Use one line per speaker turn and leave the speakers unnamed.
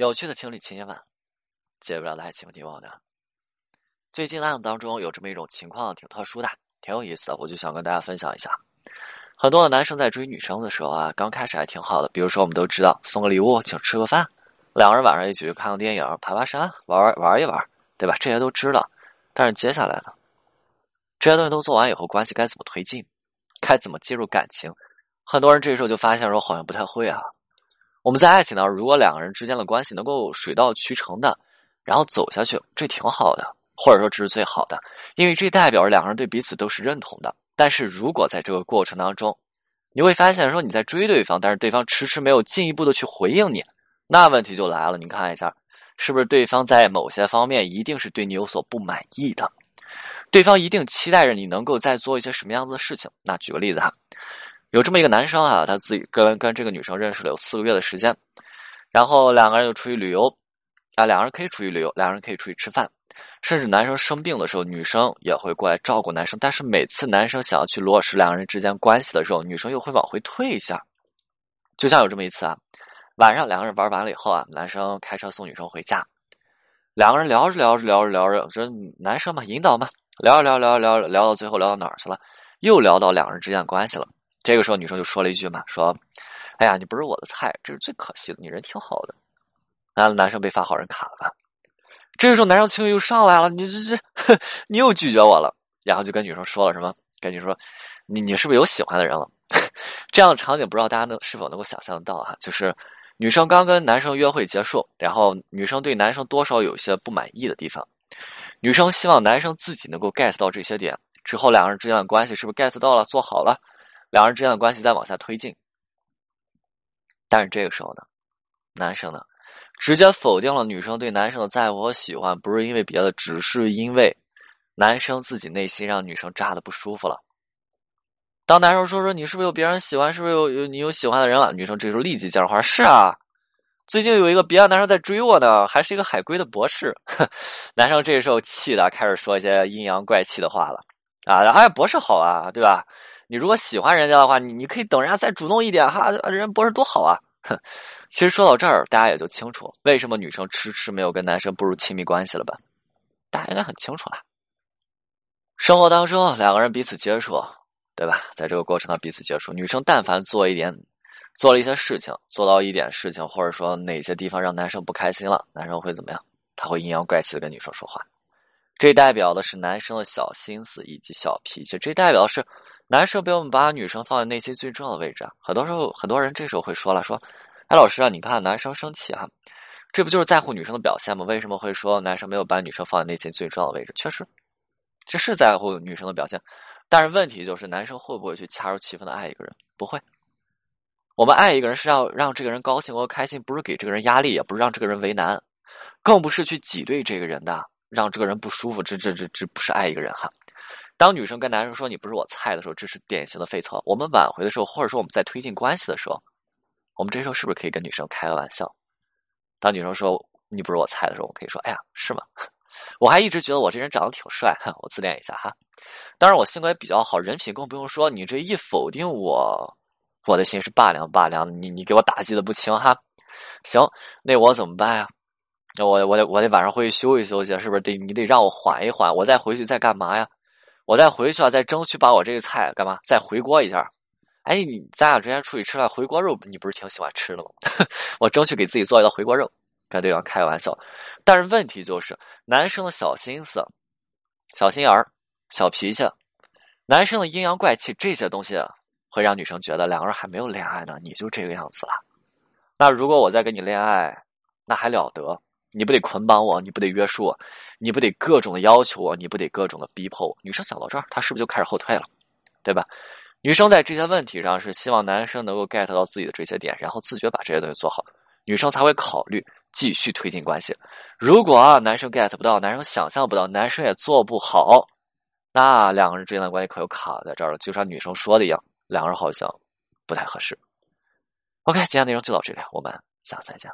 有趣的情侣情节版，解不了的爱情题目的。最近案子当中有这么一种情况，挺特殊的，挺有意思的，我就想跟大家分享一下。很多的男生在追女生的时候啊，刚开始还挺好的，比如说我们都知道送个礼物，请吃个饭，两个人晚上一起去看个电影，爬爬山，玩玩玩一玩，对吧？这些都知道。但是接下来呢，这些东西都做完以后，关系该怎么推进？该怎么进入感情？很多人这时候就发现说，好像不太会啊。我们在爱情当中，如果两个人之间的关系能够水到渠成的，然后走下去，这挺好的，或者说这是最好的，因为这代表着两个人对彼此都是认同的。但是如果在这个过程当中，你会发现说你在追对方，但是对方迟迟没有进一步的去回应你，那问题就来了。你看一下，是不是对方在某些方面一定是对你有所不满意的？对方一定期待着你能够再做一些什么样子的事情？那举个例子哈。有这么一个男生啊，他自己跟跟这个女生认识了有四个月的时间，然后两个人就出去旅游，啊，两个人可以出去旅游，两个人可以出去吃饭，甚至男生生病的时候，女生也会过来照顾男生。但是每次男生想要去落实两个人之间关系的时候，女生又会往回退一下。就像有这么一次啊，晚上两个人玩完了以后啊，男生开车送女生回家，两个人聊着聊着聊着聊着，这男生嘛引导嘛，聊着聊着聊聊聊到最后聊到哪儿去了？又聊到两人之间的关系了。这个时候，女生就说了一句嘛：“说，哎呀，你不是我的菜，这是最可惜的。你人挺好的。”然后男生被发好人卡了吧？这个时候，男生情绪又上来了：“你这这，你又拒绝我了。”然后就跟女生说了什么？跟女生说：“你你是不是有喜欢的人了？” 这样的场景不知道大家能是否能够想象得到哈？就是女生刚跟男生约会结束，然后女生对男生多少有一些不满意的地方，女生希望男生自己能够 get 到这些点，之后两个人之间的关系是不是 get 到了，做好了？两人之间的关系再往下推进，但是这个时候呢，男生呢，直接否定了女生对男生的在乎和喜欢，不是因为别的，只是因为男生自己内心让女生炸的不舒服了。当男生说说你是不是有别人喜欢，是不是有有你有喜欢的人了？女生这时候立即接着话：是啊，最近有一个别的男生在追我呢，还是一个海归的博士。男生这时候气的开始说一些阴阳怪气的话了啊，哎，博士好啊，对吧？你如果喜欢人家的话，你你可以等人家再主动一点哈，人博士多好啊！哼，其实说到这儿，大家也就清楚为什么女生迟迟没有跟男生步入亲密关系了吧？大家应该很清楚了。生活当中，两个人彼此接触，对吧？在这个过程当中彼此接触，女生但凡做一点，做了一些事情，做到一点事情，或者说哪些地方让男生不开心了，男生会怎么样？他会阴阳怪气的跟女生说话。这代表的是男生的小心思以及小脾气，这代表是。男生比我们把女生放在内心最重要的位置啊！很多时候，很多人这时候会说了：“说，哎，老师啊，你看男生生气哈，这不就是在乎女生的表现吗？为什么会说男生没有把女生放在内心最重要的位置？确实，这是在乎女生的表现，但是问题就是男生会不会去恰如其分的爱一个人？不会。我们爱一个人是要让这个人高兴或开心，不是给这个人压力，也不是让这个人为难，更不是去挤兑这个人的，让这个人不舒服。这这这这不是爱一个人哈。”当女生跟男生说“你不是我菜”的时候，这是典型的废槽。我们挽回的时候，或者说我们在推进关系的时候，我们这时候是不是可以跟女生开个玩笑？当女生说“你不是我菜”的时候，我可以说：“哎呀，是吗？我还一直觉得我这人长得挺帅，我自恋一下哈。当然，我性格也比较好，人品更不用说。你这一否定我，我的心是拔凉拔凉的。你你给我打击的不轻哈。行，那我怎么办呀？那我我得我得晚上回去休息休息，是不是得你得让我缓一缓？我再回去再干嘛呀？”我再回去啊，再争取把我这个菜干嘛？再回锅一下。哎，你咱俩之前出去吃饭回锅肉，你不是挺喜欢吃的吗？我争取给自己做一道回锅肉，跟对方开个玩笑。但是问题就是，男生的小心思、小心眼儿、小脾气，男生的阴阳怪气这些东西，会让女生觉得两个人还没有恋爱呢，你就这个样子了。那如果我再跟你恋爱，那还了得？你不得捆绑我，你不得约束我，你不得各种的要求我，你不得各种的逼迫我。女生想到这儿，她是不是就开始后退了，对吧？女生在这些问题上是希望男生能够 get 到自己的这些点，然后自觉把这些东西做好，女生才会考虑继续推进关系。如果啊男生 get 不到，男生想象不到，男生也做不好，那两个人之间的关系可就卡在这儿了。就像女生说的一样，两个人好像不太合适。OK，今天内容就到这里，我们下次再见。